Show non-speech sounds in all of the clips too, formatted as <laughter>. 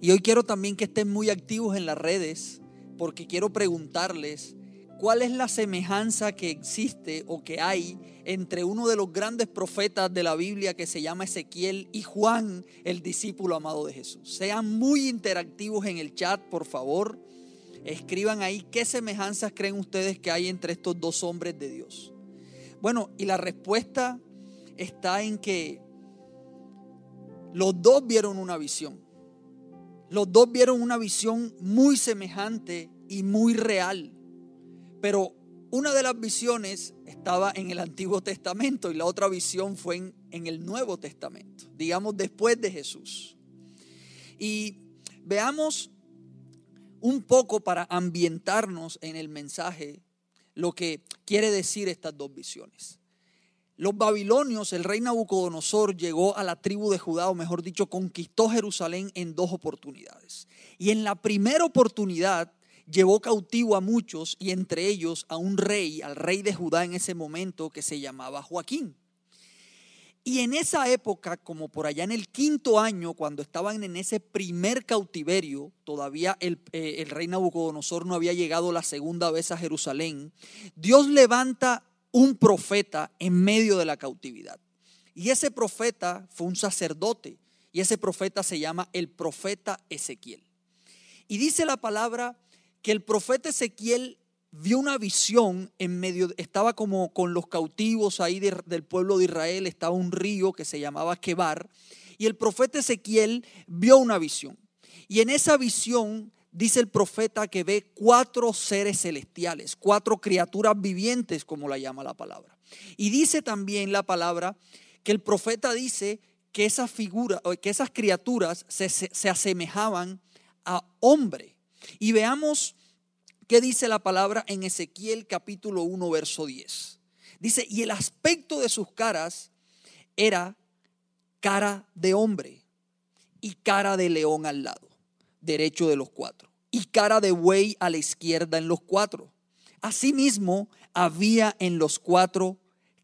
Y hoy quiero también que estén muy activos en las redes porque quiero preguntarles cuál es la semejanza que existe o que hay entre uno de los grandes profetas de la Biblia que se llama Ezequiel y Juan, el discípulo amado de Jesús. Sean muy interactivos en el chat, por favor. Escriban ahí qué semejanzas creen ustedes que hay entre estos dos hombres de Dios. Bueno, y la respuesta está en que los dos vieron una visión. Los dos vieron una visión muy semejante y muy real. Pero una de las visiones estaba en el Antiguo Testamento y la otra visión fue en, en, el Nuevo Testamento, digamos después de Jesús. Y veamos un poco para ambientarnos en el mensaje lo que quiere decir estas dos visiones. Los babilonios, el rey Nabucodonosor llegó a la tribu de Judá, o mejor dicho, conquistó Jerusalén en dos oportunidades. Y en la primera oportunidad llevó cautivo a muchos y entre ellos a un rey, al rey de Judá en ese momento que se llamaba Joaquín. Y en esa época, como por allá en el quinto año, cuando estaban en ese primer cautiverio, todavía el, eh, rey Nabucodonosor no había llegado la segunda vez a Jerusalén, Dios levanta un profeta en medio de la cautividad. Y ese profeta fue un sacerdote, y ese profeta se llama el profeta Ezequiel. Y dice la palabra que el profeta Ezequiel vio una visión en medio, estaba como con los cautivos ahí del pueblo de Israel, estaba un río que se llamaba Quebar, y el profeta Ezequiel vio una visión. Y en esa visión dice el profeta que ve cuatro seres celestiales, cuatro criaturas vivientes, como la llama la palabra. Y dice también la palabra que el profeta dice que esas figuras, que esas criaturas se, se asemejaban a hombre. Y veamos qué dice la palabra en Ezequiel capítulo 1, verso 10. Dice, y el aspecto de sus caras era cara de hombre y cara de león al lado, derecho de los cuatro, y cara de buey a la izquierda en los cuatro. Asimismo, había en los cuatro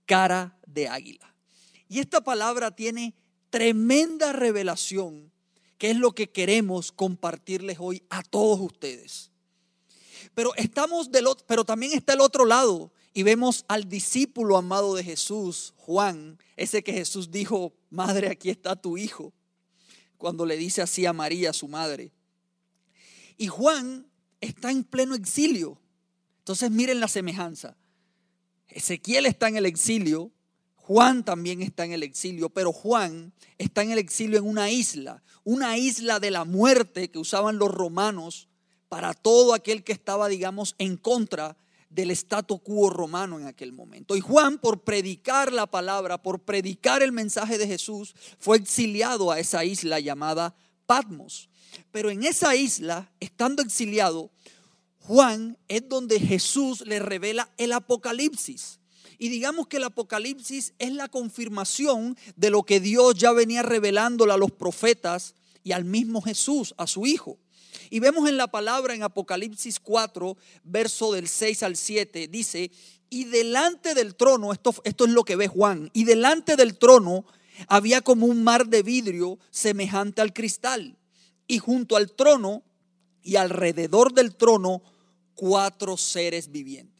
cara de águila. Y esta palabra tiene tremenda revelación que es lo que queremos compartirles hoy a todos ustedes. Pero estamos del otro, pero también está el otro lado y vemos al discípulo amado de Jesús, Juan, ese que Jesús dijo, "Madre, aquí está tu hijo." Cuando le dice así a María, su madre. Y Juan está en pleno exilio. Entonces miren la semejanza. Ezequiel está en el exilio, Juan también está en el exilio, pero Juan está en el exilio en una isla, una isla de la muerte que usaban los romanos para todo aquel que estaba, digamos, en contra del statu quo romano en aquel momento. Y Juan, por predicar la palabra, por predicar el mensaje de Jesús, fue exiliado a esa isla llamada Patmos. Pero en esa isla, estando exiliado, Juan es donde Jesús le revela el Apocalipsis. Y digamos que el Apocalipsis es la confirmación de lo que Dios ya venía revelándole a los profetas y al mismo Jesús, a su Hijo. Y vemos en la palabra en Apocalipsis 4, verso del 6 al 7, dice, y delante del trono, esto, esto es lo que ve Juan, y delante del trono había como un mar de vidrio semejante al cristal. Y junto al trono y alrededor del trono, cuatro seres vivientes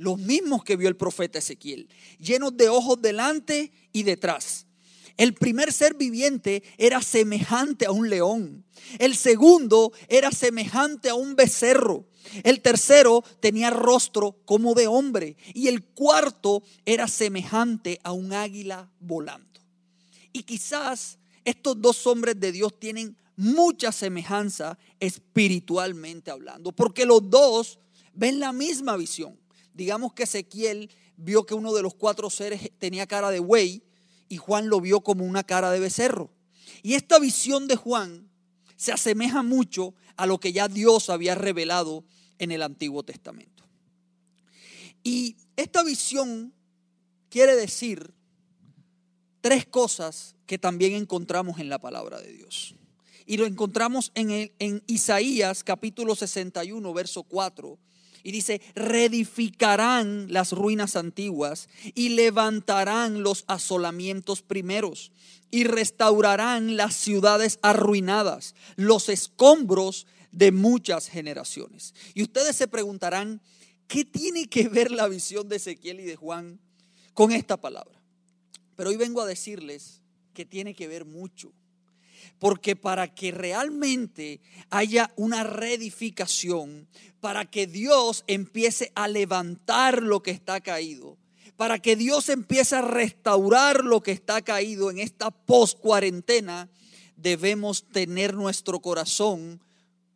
los mismos que vio el profeta Ezequiel, llenos de ojos delante y detrás. El primer ser viviente era semejante a un león. El segundo era semejante a un becerro. El tercero tenía rostro como de hombre. Y el cuarto era semejante a un águila volando. Y quizás estos dos hombres de Dios tienen mucha semejanza espiritualmente hablando. Porque los dos ven la misma visión digamos que Ezequiel vio que uno de los cuatro seres tenía cara de buey y Juan lo vio como una cara de becerro. Y esta visión de Juan se asemeja mucho a lo que ya Dios había revelado en el Antiguo Testamento. Y esta visión quiere decir tres cosas que también encontramos en la palabra de Dios. Y lo encontramos en, en Isaías capítulo 61, verso 4 Y dice, reedificarán las ruinas antiguas y levantarán los asolamientos primeros y restaurarán las ciudades arruinadas, los escombros de muchas generaciones. Y ustedes se preguntarán, ¿qué tiene que ver la visión de Ezequiel y de Juan con esta palabra? Pero hoy vengo a decirles que tiene que ver mucho. Porque para que realmente haya una reedificación, para que Dios empiece a levantar lo que está caído, para que Dios empiece a restaurar lo que está caído en esta post-cuarentena, debemos tener nuestro corazón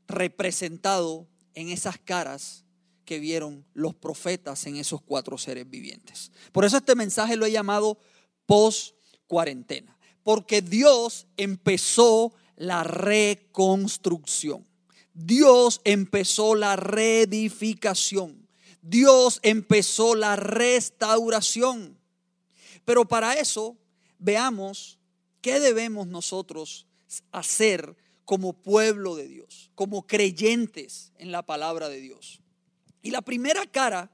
representado en esas caras que vieron los profetas en esos cuatro seres vivientes. Por eso este mensaje lo he llamado post-cuarentena, porque Dios empezó la reconstrucción. Dios empezó la reedificación. Dios empezó la restauración. Pero para eso, veamos qué debemos nosotros hacer como pueblo de Dios, como creyentes en la palabra de Dios. Y la primera cara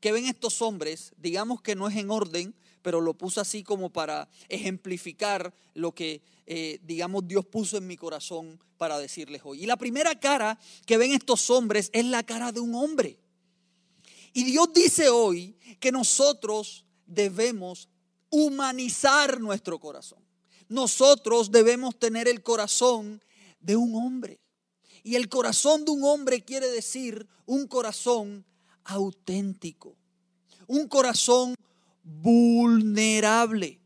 que ven estos hombres, digamos que no es en orden, pero lo puse así como para ejemplificar lo que, eh, digamos, Dios puso en mi corazón para decirles hoy. Y la primera cara que ven estos hombres es la cara de un hombre. Y Dios dice hoy que nosotros debemos humanizar nuestro corazón. Nosotros debemos tener el corazón de un hombre. Y el corazón de un hombre quiere decir un corazón auténtico, un corazón vulnerable,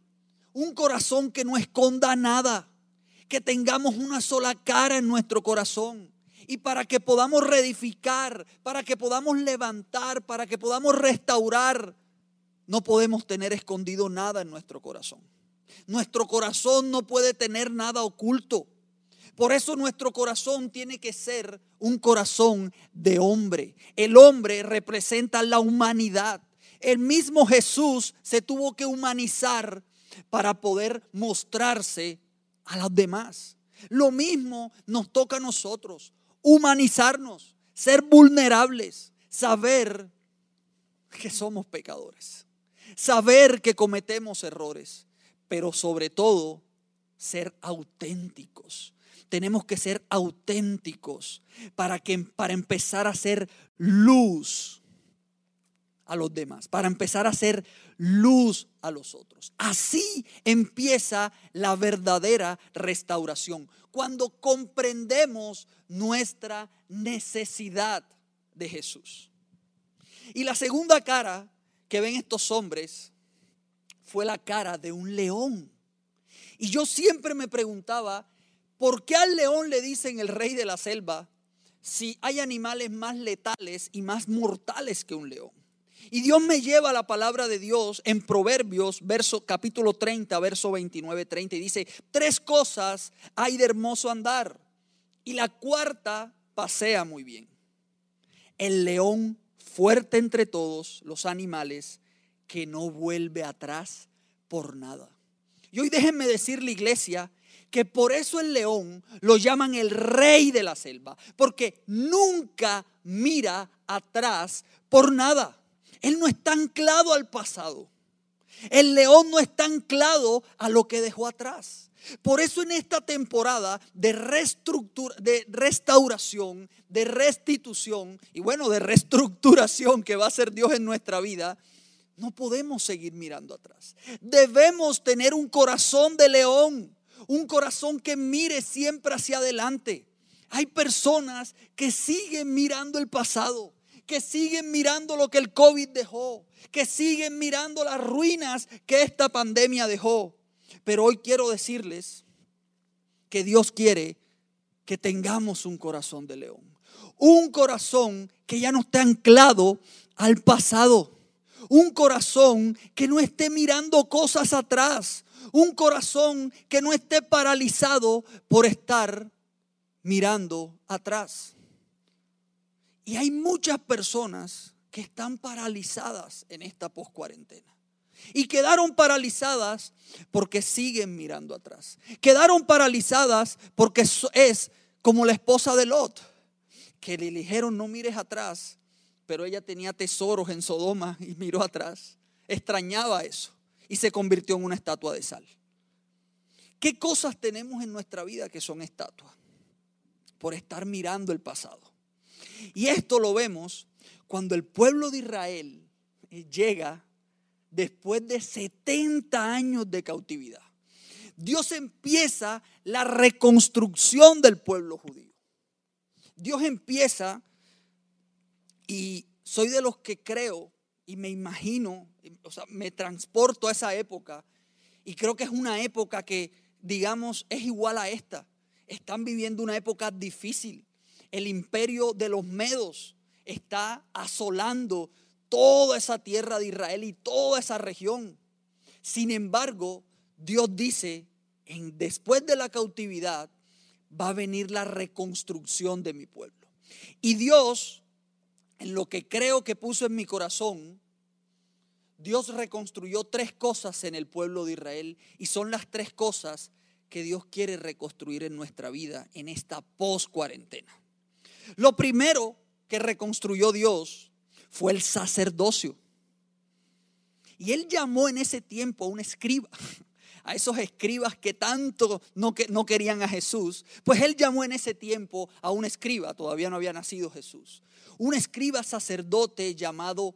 un corazón que no esconda nada, que tengamos una sola cara en nuestro corazón, y para que podamos reedificar, para que podamos levantar, para que podamos restaurar, no podemos tener escondido nada en nuestro corazón. Nuestro corazón no puede tener nada oculto. Por eso nuestro corazón tiene que ser un corazón de hombre. El hombre representa la humanidad. El mismo Jesús se tuvo que humanizar para poder mostrarse a los demás. Lo mismo nos toca a nosotros humanizarnos, ser vulnerables, saber que somos pecadores, saber que cometemos errores, pero sobre todo ser auténticos. Tenemos que ser auténticos para que para empezar a ser luz a los demás, para empezar a ser luz a los otros. Así empieza la verdadera restauración. Cuando comprendemos nuestra necesidad de Jesús. Y la segunda cara que ven estos hombres fue la cara de un león. Y yo siempre me preguntaba, ¿por qué al león le dicen el rey de la selva si hay animales más letales y más mortales que un león? Y Dios me lleva a la palabra de Dios en Proverbios, verso, capítulo 30, verso 29, 30, y dice, tres cosas hay de hermoso andar, y la cuarta pasea muy bien. El león fuerte entre todos los animales que no vuelve atrás por nada. Y hoy déjenme decirle, iglesia, que por eso el león lo llaman el rey de la selva, porque nunca mira atrás por nada. Él no está anclado al pasado. El león no está anclado a lo que dejó atrás. Por eso en esta temporada de, de restauración, de restitución y bueno, de reestructuración que va a ser Dios en nuestra vida, no podemos seguir mirando atrás. Debemos tener un corazón de león, un corazón que mire siempre hacia adelante. Hay personas que siguen mirando el pasado que siguen mirando lo que el COVID dejó, que siguen mirando las ruinas que esta pandemia dejó. Pero hoy quiero decirles que Dios quiere que tengamos un corazón de león. Un corazón que ya no esté anclado al pasado. Un corazón que no esté mirando cosas atrás. Un corazón que no esté paralizado por estar mirando atrás. Y hay muchas personas que están paralizadas en esta post-cuarentena. Y quedaron paralizadas porque siguen mirando atrás. Quedaron paralizadas porque es como la esposa de Lot, que le dijeron no mires atrás, pero ella tenía tesoros en Sodoma y miró atrás. Extrañaba eso y se convirtió en una estatua de sal. ¿Qué cosas tenemos en nuestra vida que son estatuas? Por estar mirando el pasado. Y esto lo vemos cuando el pueblo de Israel eh, llega después de 70 años de cautividad. Dios empieza la reconstrucción del pueblo judío. Dios empieza, y soy de los que creo y me imagino, o sea, me transporto a esa época, y creo que es una época que, digamos, es igual a esta. Están viviendo una época difícil. El imperio de los medos está asolando toda esa tierra de Israel y toda esa región. Sin embargo, Dios dice, en, después de la cautividad va a venir la reconstrucción de mi pueblo. Y Dios, en lo que creo que puso en mi corazón, Dios reconstruyó tres cosas en el pueblo de Israel y son las tres cosas que Dios quiere reconstruir en nuestra vida en esta post cuarentena. Lo primero que reconstruyó Dios fue el sacerdocio. Y él llamó en ese tiempo a un escriba, a esos escribas que tanto no, que, no querían a Jesús. Pues él llamó en ese tiempo a un escriba, todavía no había nacido Jesús. Un escriba sacerdote llamado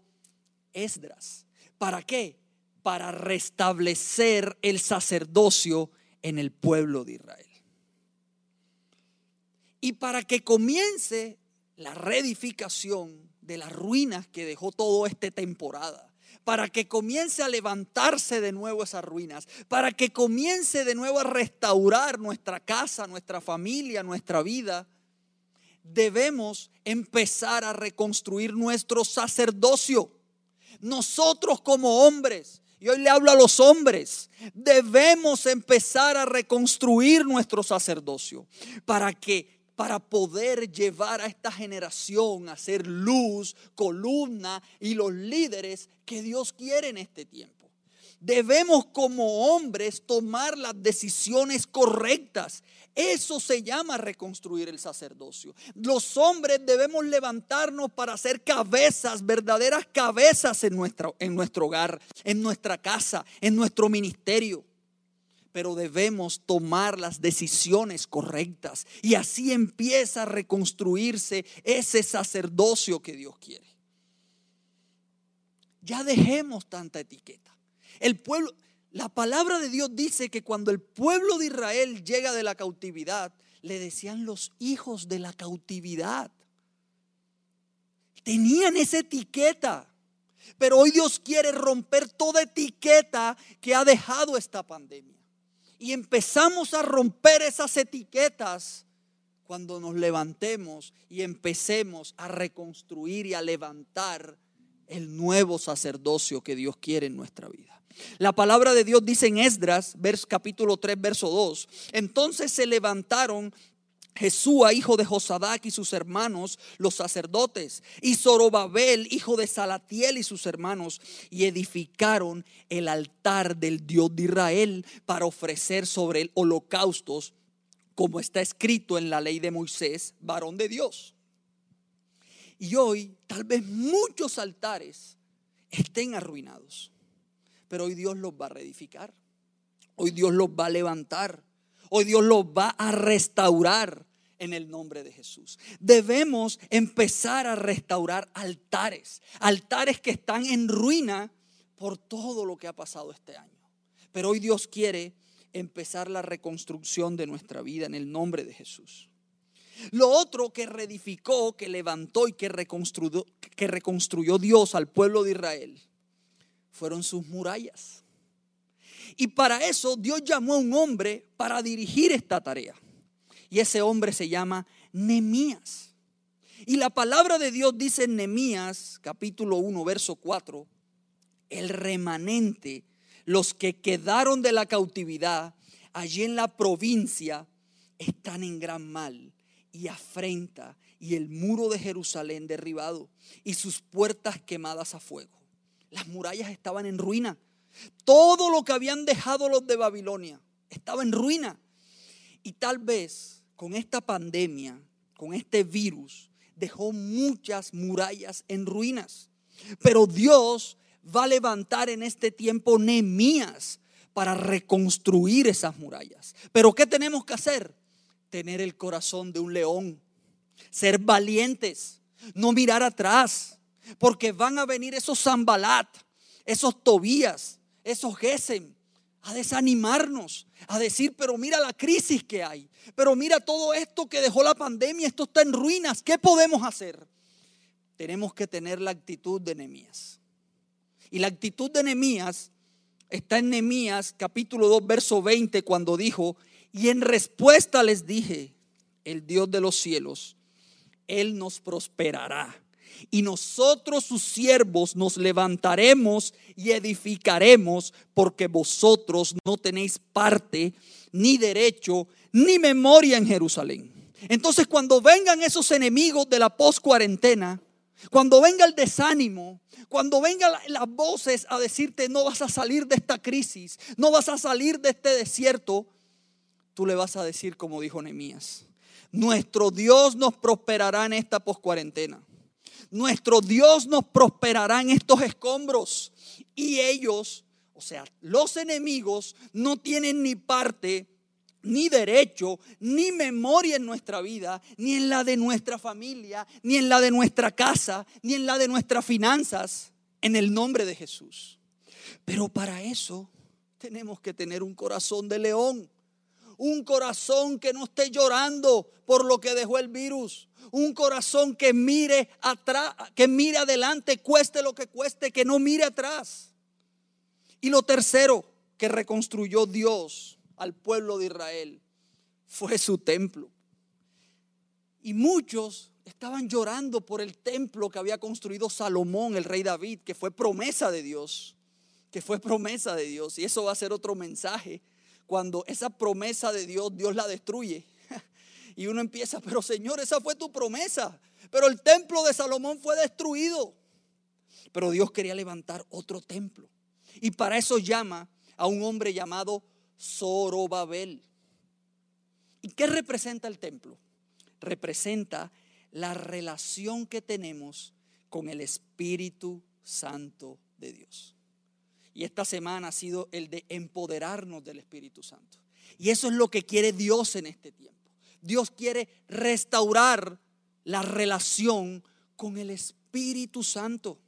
Esdras. ¿Para qué? Para restablecer el sacerdocio en el pueblo de Israel. Y para que comience la reedificación de las ruinas que dejó toda esta temporada para que comience a levantarse de nuevo esas ruinas, para que comience de nuevo a restaurar nuestra casa, nuestra familia, nuestra vida, debemos empezar a reconstruir nuestro sacerdocio. Nosotros como hombres, y hoy le hablo a los hombres, debemos empezar a reconstruir nuestro sacerdocio para que para poder llevar a esta generación a ser luz, columna y los líderes que Dios quiere en este tiempo. Debemos como hombres tomar las decisiones correctas. Eso se llama reconstruir el sacerdocio. Los hombres debemos levantarnos para ser cabezas, verdaderas cabezas en, nuestro, en nuestro hogar, en nuestra casa, en nuestro ministerio pero debemos tomar las decisiones correctas. Y así empieza a reconstruirse ese sacerdocio que Dios quiere. Ya dejemos tanta etiqueta. El pueblo, la palabra de Dios dice que cuando el pueblo de Israel llega de la cautividad, le decían los hijos de la cautividad. Tenían esa etiqueta. Pero hoy Dios quiere romper toda etiqueta que ha dejado esta pandemia y empezamos a romper esas etiquetas cuando nos levantemos y empecemos a reconstruir y a levantar el nuevo sacerdocio que Dios quiere en nuestra vida. La palabra de Dios dice en Esdras, capítulo 3, verso 2. Entonces se levantaron Jesúa, hijo de Josadac y sus hermanos, los sacerdotes, y Zorobabel, hijo de Salatiel y sus hermanos, y edificaron el altar del Dios de Israel para ofrecer sobre el holocaustos, como está escrito en la ley de Moisés, varón de Dios. Y hoy tal vez muchos altares estén arruinados, pero hoy Dios los va a reedificar, hoy Dios los va a levantar Hoy Dios los va a restaurar en el nombre de Jesús. Debemos empezar a restaurar altares, altares que están en ruina por todo lo que ha pasado este año. Pero hoy Dios quiere empezar la reconstrucción de nuestra vida en el nombre de Jesús. Lo otro que reedificó, que levantó y que reconstruyó, que reconstruyó Dios al pueblo de Israel fueron sus murallas. Y para eso Dios llamó a un hombre para dirigir esta tarea. Y ese hombre se llama Nemías. Y la palabra de Dios dice en Nemías capítulo 1, verso 4, el remanente, los que quedaron de la cautividad allí en la provincia, están en gran mal y afrenta y el muro de Jerusalén derribado y sus puertas quemadas a fuego. Las murallas estaban en ruina todo lo que habían dejado los de Babilonia estaba en ruina. Y tal vez con esta pandemia, con este virus, dejó muchas murallas en ruinas. Pero Dios va a levantar en este tiempo Nehemías para reconstruir esas murallas. Pero ¿qué tenemos que hacer? Tener el corazón de un león, ser valientes, no mirar atrás, porque van a venir esos Zambalat, esos Tobías, esos Gesem, a desanimarnos, a decir, pero mira la crisis que hay, pero mira todo esto que dejó la pandemia, esto está en ruinas, ¿qué podemos hacer? Tenemos que tener la actitud de Nehemías. Y la actitud de Nehemías está en Nehemías capítulo 2, verso 20, cuando dijo, y en respuesta les dije, el Dios de los cielos, Él nos prosperará y nosotros sus siervos nos levantaremos y edificaremos porque vosotros no tenéis parte, ni derecho, ni memoria en Jerusalén. Entonces cuando vengan esos enemigos de la post-cuarentena, cuando venga el desánimo, cuando vengan las voces a decirte no vas a salir de esta crisis, no vas a salir de este desierto, tú le vas a decir como dijo Nehemías, nuestro Dios nos prosperará en esta post-cuarentena nuestro Dios nos prosperará en estos escombros. Y ellos, o sea, los enemigos no tienen ni parte, ni derecho, ni memoria en nuestra vida, ni en la de nuestra familia, ni en la de nuestra casa, ni en la de nuestras finanzas, en el nombre de Jesús. Pero para eso tenemos que tener un corazón de león, un corazón que no esté llorando por lo que dejó el virus, un corazón que mire atrás, que mire adelante, cueste lo que cueste, que no mire atrás. Y lo tercero que reconstruyó Dios al pueblo de Israel fue su templo. Y muchos estaban llorando por el templo que había construido Salomón, el rey David, que fue promesa de Dios, que fue promesa de Dios. Y eso va a ser otro mensaje. Cuando esa promesa de Dios, Dios la destruye. <laughs> Y uno empieza, pero Señor, esa fue tu promesa. Pero el templo de Salomón fue destruido. Pero Dios quería levantar otro templo. Y para eso llama a un hombre llamado Zorobabel. ¿Y qué representa el templo? Representa la relación que tenemos con el Espíritu Santo de Dios. Y esta semana ha sido el de empoderarnos del Espíritu Santo. Y eso es lo que quiere Dios en este tiempo. Dios quiere restaurar la relación con el Espíritu Santo.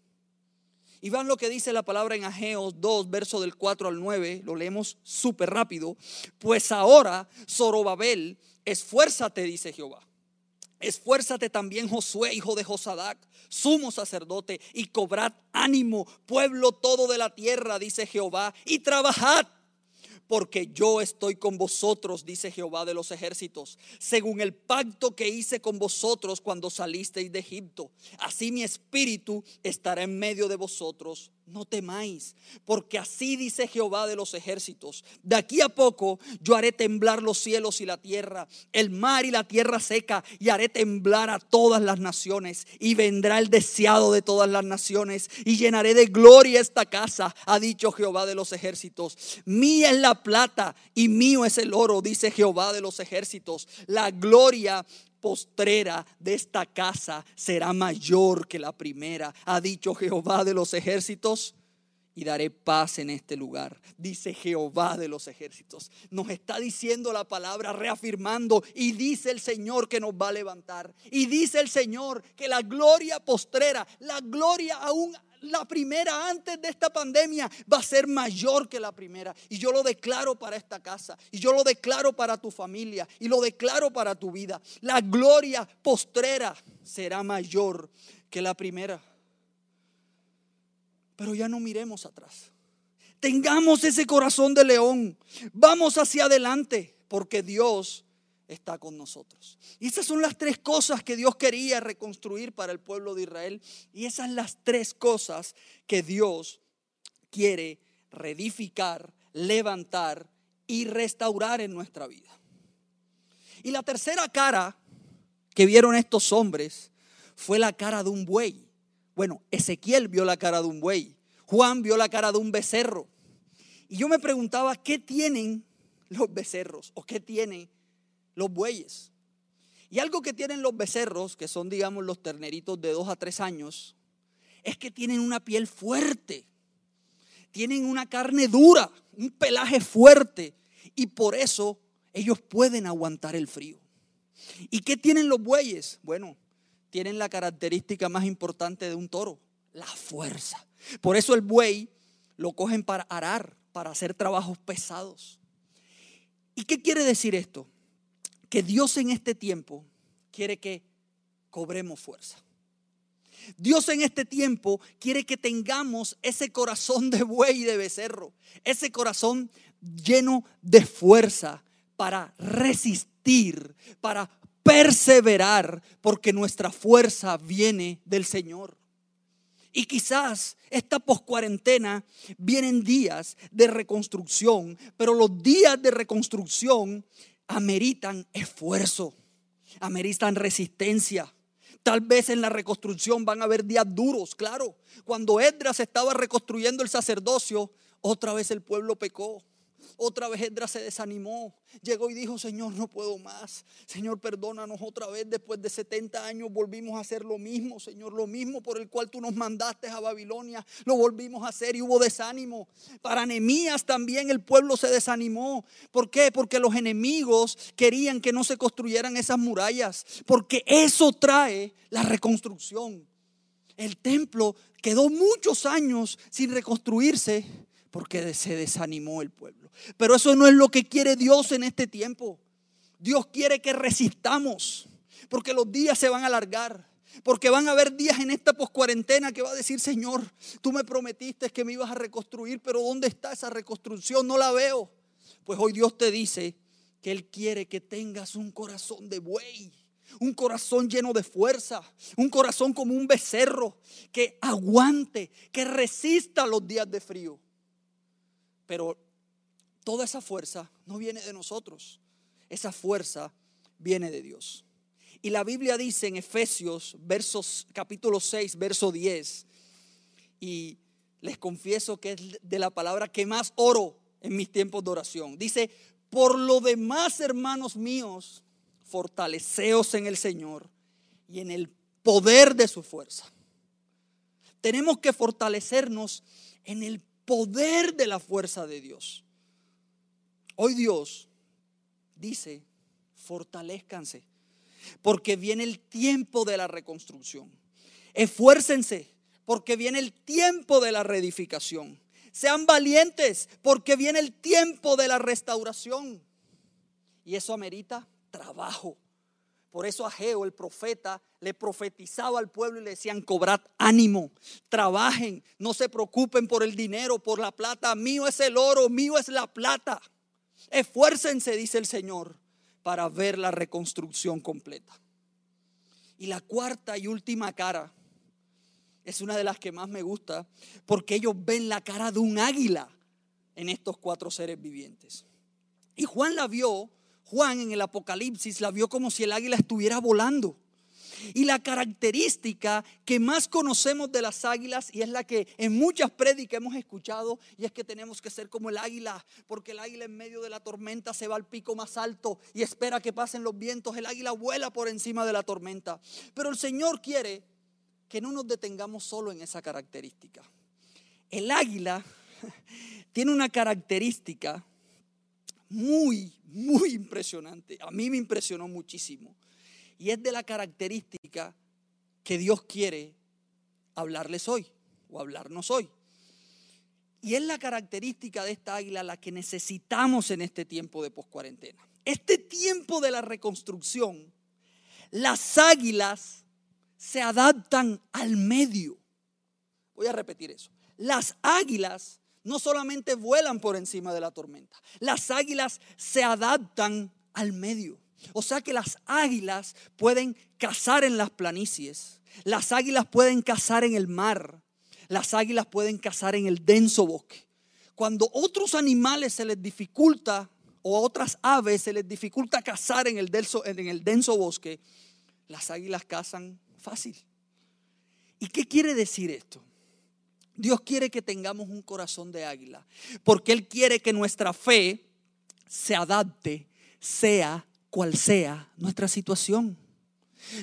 Y vean lo que dice la palabra en Ageos 2, verso del 4 al 9, lo leemos súper rápido. Pues ahora, Zorobabel, esfuérzate, dice Jehová. Esfuérzate también, Josué, hijo de Josadac, sumo sacerdote, y cobrad ánimo, pueblo todo de la tierra, dice Jehová, y trabajad porque yo estoy con vosotros, dice Jehová de los ejércitos, según el pacto que hice con vosotros cuando salisteis de Egipto. Así mi espíritu estará en medio de vosotros no temáis, porque así dice Jehová de los ejércitos. De aquí a poco yo haré temblar los cielos y la tierra, el mar y la tierra seca, y haré temblar a todas las naciones, y vendrá el deseado de todas las naciones, y llenaré de gloria esta casa, ha dicho Jehová de los ejércitos. Mía es la plata y mío es el oro, dice Jehová de los ejércitos. La gloria postrera de esta casa será mayor que la primera, ha dicho Jehová de los ejércitos. Y daré paz en este lugar, dice Jehová de los ejércitos. Nos está diciendo la palabra, reafirmando, y dice el Señor que nos va a levantar. Y dice el Señor que la gloria postrera, la gloria aún la primera antes de esta pandemia va a ser mayor que la primera. Y yo lo declaro para esta casa. Y yo lo declaro para tu familia. Y lo declaro para tu vida. La gloria postrera será mayor que la primera. Pero ya no miremos atrás. Tengamos ese corazón de león. Vamos hacia adelante porque Dios está con nosotros. Y esas son las tres cosas que Dios quería reconstruir para el pueblo de Israel. Y esas son las tres cosas que Dios quiere reedificar, levantar y restaurar en nuestra vida. Y la tercera cara que vieron estos hombres fue la cara de un buey. Bueno, Ezequiel vio la cara de un buey. Juan vio la cara de un becerro. Y yo me preguntaba, ¿qué tienen los becerros? ¿O qué tienen los bueyes. Y algo que tienen los becerros, que son, digamos, los terneritos de dos a tres años, es que tienen una piel fuerte, tienen una carne dura, un pelaje fuerte, y por eso ellos pueden aguantar el frío. ¿Y qué tienen los bueyes? Bueno, tienen la característica más importante de un toro, la fuerza. Por eso el buey lo cogen para arar, para hacer trabajos pesados. ¿Y qué quiere decir esto? Que Dios en este tiempo quiere que cobremos fuerza. Dios en este tiempo quiere que tengamos ese corazón de buey y de becerro, ese corazón lleno de fuerza para resistir, para perseverar, porque nuestra fuerza viene del Señor. Y quizás esta poscuarentena vienen días de reconstrucción, pero los días de reconstrucción ameritan esfuerzo, ameritan resistencia. Tal vez en la reconstrucción van a haber días duros, claro. Cuando Edras estaba reconstruyendo el sacerdocio, otra vez el pueblo pecó. Otra vez Edra se desanimó. Llegó y dijo, Señor, no puedo más. Señor, perdónanos otra vez. Después de 70 años volvimos a hacer lo mismo, Señor. Lo mismo por el cual tú nos mandaste a Babilonia. Lo volvimos a hacer y hubo desánimo. Para Nehemías también el pueblo se desanimó. ¿Por qué? Porque los enemigos querían que no se construyeran esas murallas. Porque eso trae la reconstrucción. El templo quedó muchos años sin reconstruirse porque se desanimó el pueblo. Pero eso no es lo que quiere Dios en este tiempo. Dios quiere que resistamos, porque los días se van a alargar. Porque van a haber días en esta poscuarentena que va a decir, Señor, tú me prometiste que me ibas a reconstruir, pero ¿dónde está esa reconstrucción? No la veo. Pues hoy Dios te dice que Él quiere que tengas un corazón de buey, un corazón lleno de fuerza, un corazón como un becerro, que aguante, que resista los días de frío. Pero toda esa fuerza no viene de nosotros. Esa fuerza viene de Dios. Y la Biblia dice en Efesios, versos, capítulo 6, verso 10, y les confieso que es de la palabra que más oro en mis tiempos de oración. Dice, por lo demás, hermanos míos, fortaleceos en el Señor y en el poder de su fuerza. Tenemos que fortalecernos en el poder de la fuerza de Dios. Hoy Dios dice, fortalezcanse, porque viene el tiempo de la reconstrucción. Esfuércense, porque viene el tiempo de la reedificación. Sean valientes, porque viene el tiempo de la restauración. Y eso amerita trabajo. Por eso Ageo, el profeta, le profetizaba al pueblo y le decían, cobrad ánimo, trabajen, no se preocupen por el dinero, por la plata, mío es el oro, mío es la plata. Esfuércense, dice el Señor, para ver la reconstrucción completa. Y la cuarta y última cara es una de las que más me gusta, porque ellos ven la cara de un águila en estos cuatro seres vivientes. Y Juan la vio Juan en el Apocalipsis la vio como si el águila estuviera volando. Y la característica que más conocemos de las águilas, y es la que en muchas prédicas hemos escuchado, y es que tenemos que ser como el águila, porque el águila en medio de la tormenta se va al pico más alto y espera que pasen los vientos. El águila vuela por encima de la tormenta. Pero el Señor quiere que no nos detengamos solo en esa característica. El águila <laughs> tiene una característica muy, muy impresionante. A mí me impresionó muchísimo. Y es de la característica que Dios quiere hablarles hoy o hablarnos hoy. Y es la característica de esta águila la que necesitamos en este tiempo de poscuarentena. Este tiempo de la reconstrucción, las águilas se adaptan al medio. Voy a repetir eso. Las águilas no solamente vuelan por encima de la tormenta, las águilas se adaptan al medio. O sea que las águilas pueden cazar en las planicies, las águilas pueden cazar en el mar, las águilas pueden cazar en el denso bosque. Cuando otros animales se les dificulta o a otras aves se les dificulta cazar en el denso, en el denso bosque, las águilas cazan fácil. ¿Y qué quiere decir esto? Dios quiere que tengamos un corazón de águila, porque Él quiere que nuestra fe se adapte, sea cual sea nuestra situación.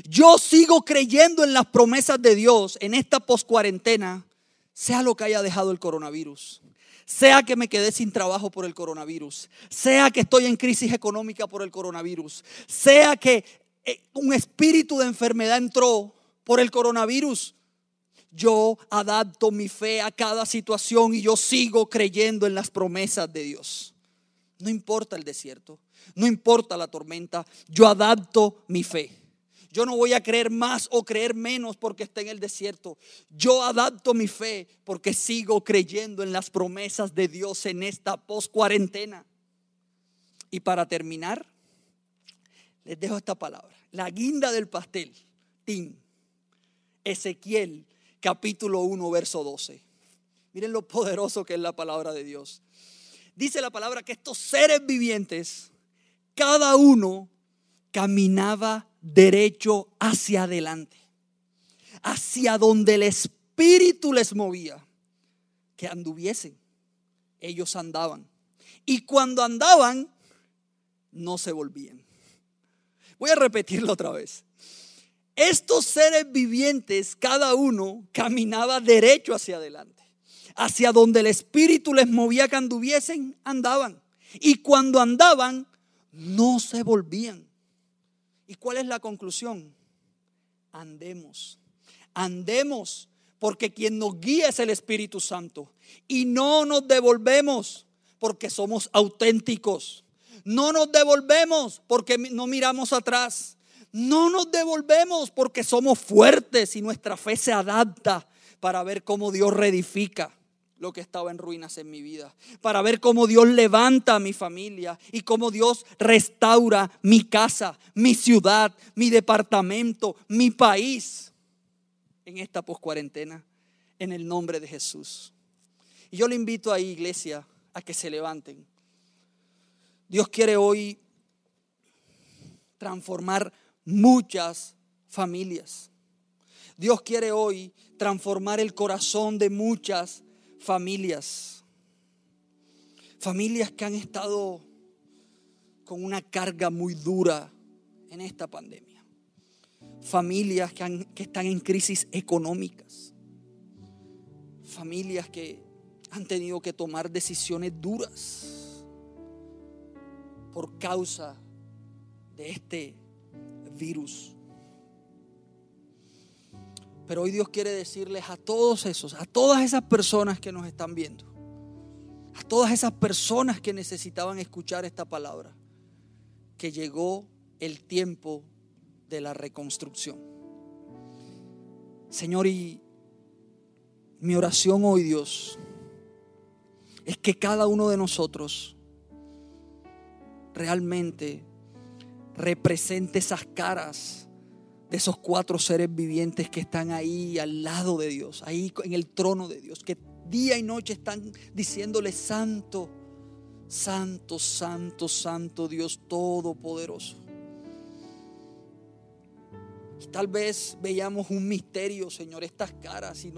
Yo sigo creyendo en las promesas de Dios en esta poscuarentena, sea lo que haya dejado el coronavirus. Sea que me quedé sin trabajo por el coronavirus, sea que estoy en crisis económica por el coronavirus, sea que eh, un espíritu de enfermedad entró por el coronavirus. Yo adapto mi fe a cada situación y yo sigo creyendo en las promesas de Dios. No importa el desierto, no importa la tormenta, yo adapto mi fe. Yo no voy a creer más o creer menos porque esté en el desierto. Yo adapto mi fe porque sigo creyendo en las promesas de Dios en esta post cuarentena. Y para terminar, les dejo esta palabra. La guinda del pastel. Tim. Ezequiel capítulo 1, verso 12. Miren lo poderoso que es la palabra de Dios. Dice la palabra que estos seres vivientes, cada uno caminaba derecho hacia adelante, hacia donde el Espíritu les movía, que anduviesen. Ellos andaban. Y cuando andaban, no se volvían. Voy a repetirlo otra vez. Estos seres vivientes, cada uno caminaba derecho hacia adelante. Hacia donde el Espíritu les movía que anduviesen, andaban. Y cuando andaban, no se volvían. ¿Y cuál es la conclusión? Andemos. Andemos porque quien nos guía es el Espíritu Santo. Y no nos devolvemos porque somos auténticos. No nos devolvemos porque no miramos atrás. No nos devolvemos porque somos fuertes y nuestra fe se adapta para ver cómo Dios reedifica lo que estaba en ruinas en mi vida, para ver cómo Dios levanta a mi familia y cómo Dios restaura mi casa, mi ciudad, mi departamento, mi país en esta poscuarentena, en el nombre de Jesús. Y yo le invito a iglesia, a que se levanten. Dios quiere hoy transformar muchas familias. Dios quiere hoy transformar el corazón de muchas familias. Familias que han estado con una carga muy dura en esta pandemia. Familias que, que están en crisis económicas. Familias que han tenido que tomar decisiones duras por causa de este virus. Pero hoy Dios quiere decirles a todos esos, a todas esas personas que nos están viendo, a todas esas personas que necesitaban escuchar esta palabra, que llegó el tiempo de la reconstrucción. Señor, y mi oración hoy, Dios, es que cada uno de nosotros realmente represente esas caras de esos cuatro seres vivientes que están ahí al lado de Dios, ahí en el trono de Dios, que día y noche están diciéndole santo, santo, santo, santo Dios Todopoderoso. Tal vez veíamos un misterio, Señor, estas caras y,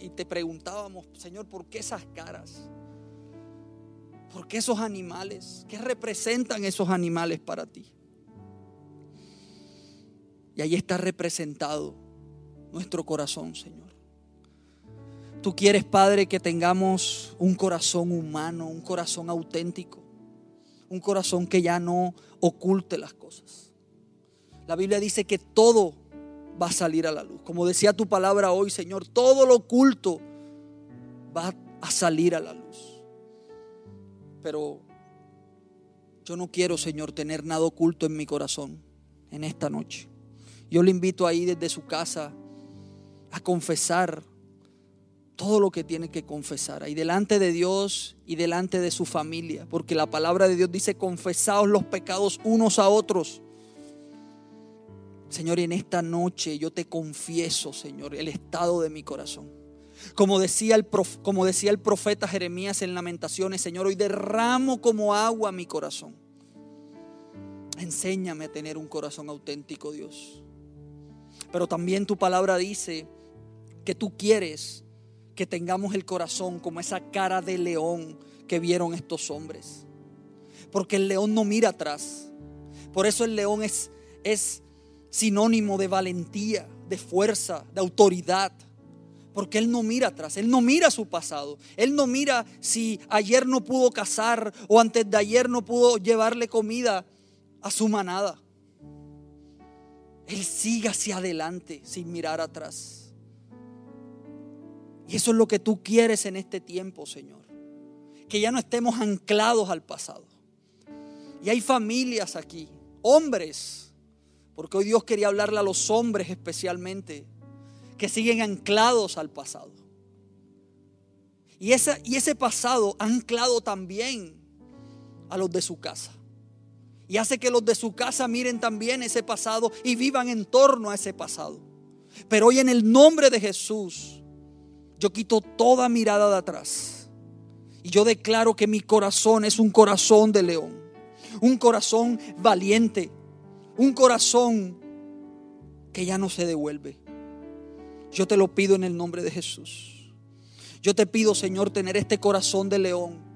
y te preguntábamos, Señor, ¿por qué esas caras? ¿Por qué esos animales? ¿Qué representan esos animales para ti? Y ahí está representado nuestro corazón, Señor. Tú quieres, Padre, que tengamos un corazón humano, un corazón auténtico, un corazón que ya no oculte las cosas. La Biblia dice que todo va a salir a la luz. Como decía tu palabra hoy, Señor, todo lo oculto va a salir a la luz. Pero yo no quiero, Señor, tener nada oculto en mi corazón en esta noche. Yo le invito ahí desde su casa a confesar todo lo que tiene que confesar, ahí delante de Dios y delante de su familia, porque la palabra de Dios dice, confesaos los pecados unos a otros. Señor, en esta noche yo te confieso, Señor, el estado de mi corazón. Como decía, el como decía el profeta Jeremías en Lamentaciones, Señor, hoy derramo como agua mi corazón. Enséñame a tener un corazón auténtico, Dios. Pero también tu palabra dice que tú quieres que tengamos el corazón como esa cara de león que vieron estos hombres. Porque el león no mira atrás. Por eso el león es, es sinónimo de valentía, de fuerza, de autoridad. Porque Él no mira atrás, Él no mira su pasado, Él no mira si ayer no pudo cazar o antes de ayer no pudo llevarle comida a su manada. Él sigue hacia adelante sin mirar atrás. Y eso es lo que tú quieres en este tiempo, Señor. Que ya no estemos anclados al pasado. Y hay familias aquí, hombres, porque hoy Dios quería hablarle a los hombres especialmente que siguen anclados al pasado. Y, y ese pasado anclado también a los de su casa. Y hace que los de su casa miren también ese pasado y vivan en torno a ese pasado. Pero hoy en el nombre de Jesús, yo quito toda mirada de atrás. Y yo declaro que mi corazón es un corazón de león. Un corazón valiente. Un corazón que ya no se devuelve. Yo te lo pido en el nombre de Jesús. Yo te pido, Señor, tener este corazón de león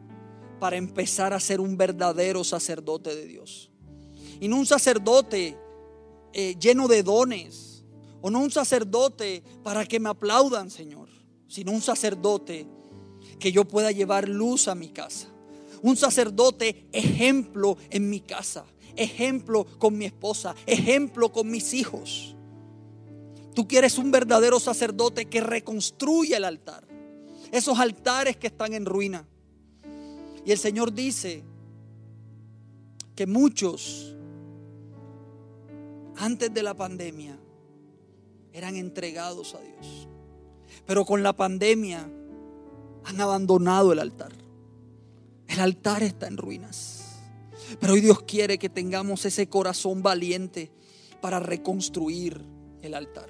para empezar a ser un verdadero sacerdote de Dios. Y no un sacerdote eh, lleno de dones. O no un sacerdote para que me aplaudan, Señor. Sino un sacerdote que yo pueda llevar luz a mi casa. Un sacerdote ejemplo en mi casa. Ejemplo con mi esposa. Ejemplo con mis hijos. Tú quieres un verdadero sacerdote que reconstruya el altar. Esos altares que están en ruina. Y el Señor dice que muchos antes de la pandemia eran entregados a Dios. Pero con la pandemia han abandonado el altar. El altar está en ruinas. Pero hoy Dios quiere que tengamos ese corazón valiente para reconstruir el altar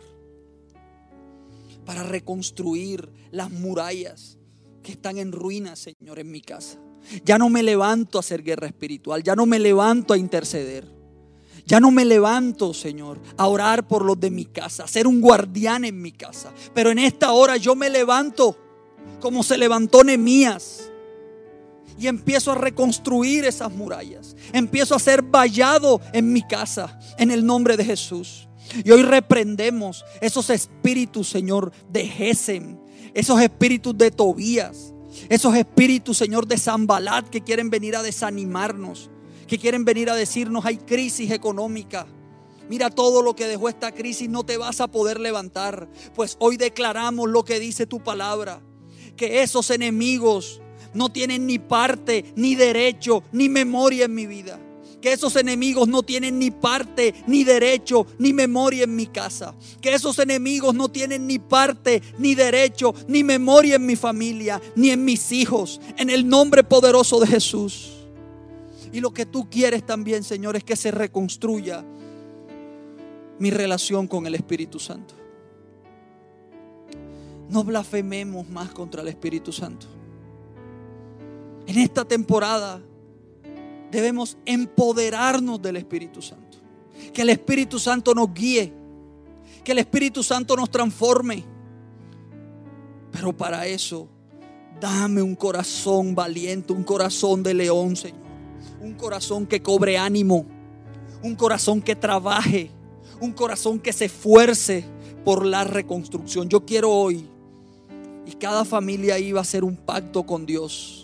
para reconstruir las murallas que están en ruinas, Señor, en mi casa. Ya no me levanto a hacer guerra espiritual, ya no me levanto a interceder. Ya no me levanto, Señor, a orar por los de mi casa, a ser un guardián en mi casa. Pero en esta hora yo me levanto como se levantó Nemías. Y empiezo a reconstruir esas murallas. Empiezo a ser vallado en mi casa, en el nombre de Jesús. Y hoy reprendemos esos espíritus, Señor, de Gesem, esos espíritus de Tobías, esos espíritus, Señor, de Zambalat que quieren venir a desanimarnos, que quieren venir a decirnos hay crisis económica. Mira todo lo que dejó esta crisis, no te vas a poder levantar. Pues hoy declaramos lo que dice tu palabra, que esos enemigos no tienen ni parte, ni derecho, ni memoria en mi vida que esos enemigos no tienen ni parte, ni derecho, ni memoria en mi casa. Que esos enemigos no tienen ni parte, ni derecho, ni memoria en mi familia, ni en mis hijos. En el nombre poderoso de Jesús. Y lo que tú quieres también, Señor, es que se reconstruya mi relación con el Espíritu Santo. No blasfememos más contra el Espíritu Santo. En esta temporada debemos empoderarnos del Espíritu Santo. Que el Espíritu Santo nos guíe. Que el Espíritu Santo nos transforme. Pero para eso, dame un corazón valiente, un corazón de león, Señor. Un corazón que cobre ánimo. Un corazón que trabaje. Un corazón que se esfuerce por la reconstrucción. Yo quiero hoy, y cada familia iba a hacer un pacto con Dios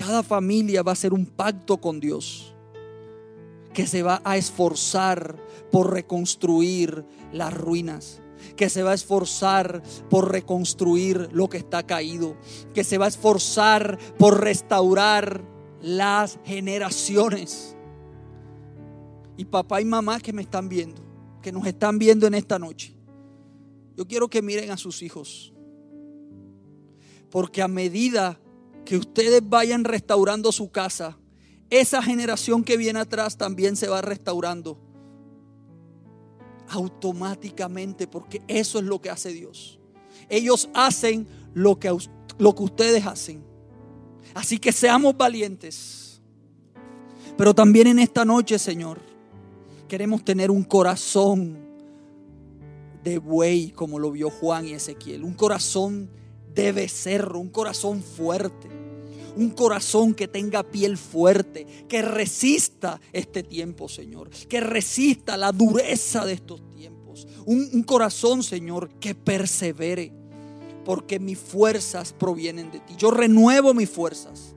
cada familia va a hacer un pacto con Dios que se va a esforzar por reconstruir las ruinas, que se va a esforzar por reconstruir lo que está caído, que se va a esforzar por restaurar las generaciones. Y papá y mamá que me están viendo, que nos están viendo en esta noche, yo quiero que miren a sus hijos, porque a medida que ustedes vayan restaurando su casa, esa generación que viene atrás también se va restaurando automáticamente, porque eso es lo que hace Dios. Ellos hacen lo que, lo que ustedes hacen. Así que seamos valientes. Pero también en esta noche, Señor, queremos tener un corazón de buey, como lo vio Juan y Ezequiel. Un corazón de becerro, un corazón fuerte, Un corazón que tenga piel fuerte, que resista este tiempo, Señor. Que resista la dureza de estos tiempos. Un, corazón, Señor, que persevere. Porque mis fuerzas provienen de ti. Yo renuevo mis fuerzas.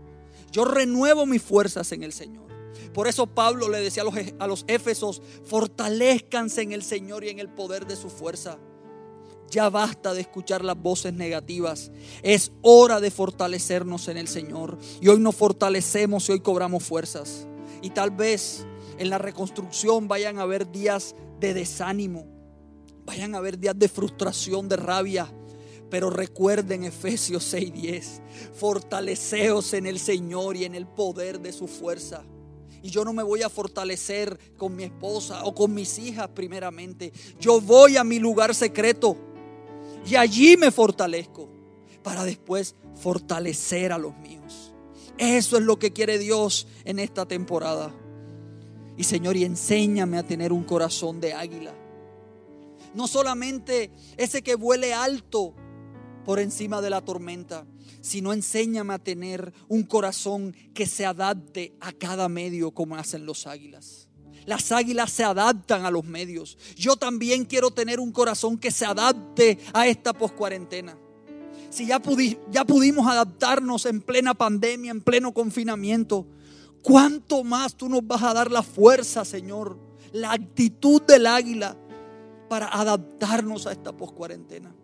Yo renuevo mis fuerzas en el Señor. Por eso Pablo le decía a los, a los éfesos, fortalezcanse en el Señor y en el poder de su fuerza. Ya basta de escuchar las voces negativas. Es hora de fortalecernos en el Señor. Y hoy nos fortalecemos y hoy cobramos fuerzas. Y tal vez en la reconstrucción vayan a haber días de desánimo. Vayan a haber días de frustración, de rabia. Pero recuerden Efesios 6:10. Fortaleceos en el Señor y en el poder de su fuerza. Y yo no me voy a fortalecer con mi esposa o con mis hijas primeramente. Yo voy a mi lugar secreto y allí me fortalezco para después fortalecer a los míos. Eso es lo que quiere Dios en esta temporada. Y Señor, y enséñame a tener un corazón de águila. No solamente ese que vuele alto por encima de la tormenta, sino enséñame a tener un corazón que se adapte a cada medio como hacen los águilas. Las águilas se adaptan a los medios. Yo también quiero tener un corazón que se adapte a esta poscuarentena. Si ya, ya pudimos adaptarnos en plena pandemia, en pleno confinamiento, ¿cuánto más tú nos vas a dar la fuerza, Señor? La actitud del águila para adaptarnos a esta poscuarentena.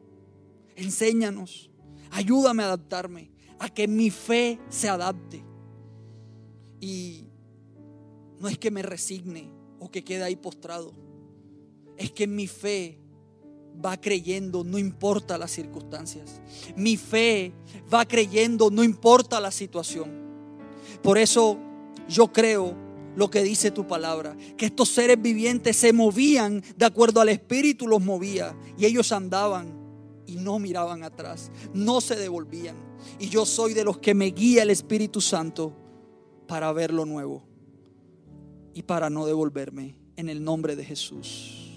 Enséñanos Ayúdame a adaptarme, a que mi fe se adapte. Y no es que me resigne o que quede ahí postrado. Es que mi fe va creyendo, no importa las circunstancias. Mi fe va creyendo, no importa la situación. Por eso yo creo lo que dice tu palabra, que estos seres vivientes se movían de acuerdo al Espíritu los movía y ellos andaban y no miraban atrás, no se devolvían. Y yo soy de los que me guía el Espíritu Santo para ver lo nuevo y para no devolverme en el nombre de Jesús.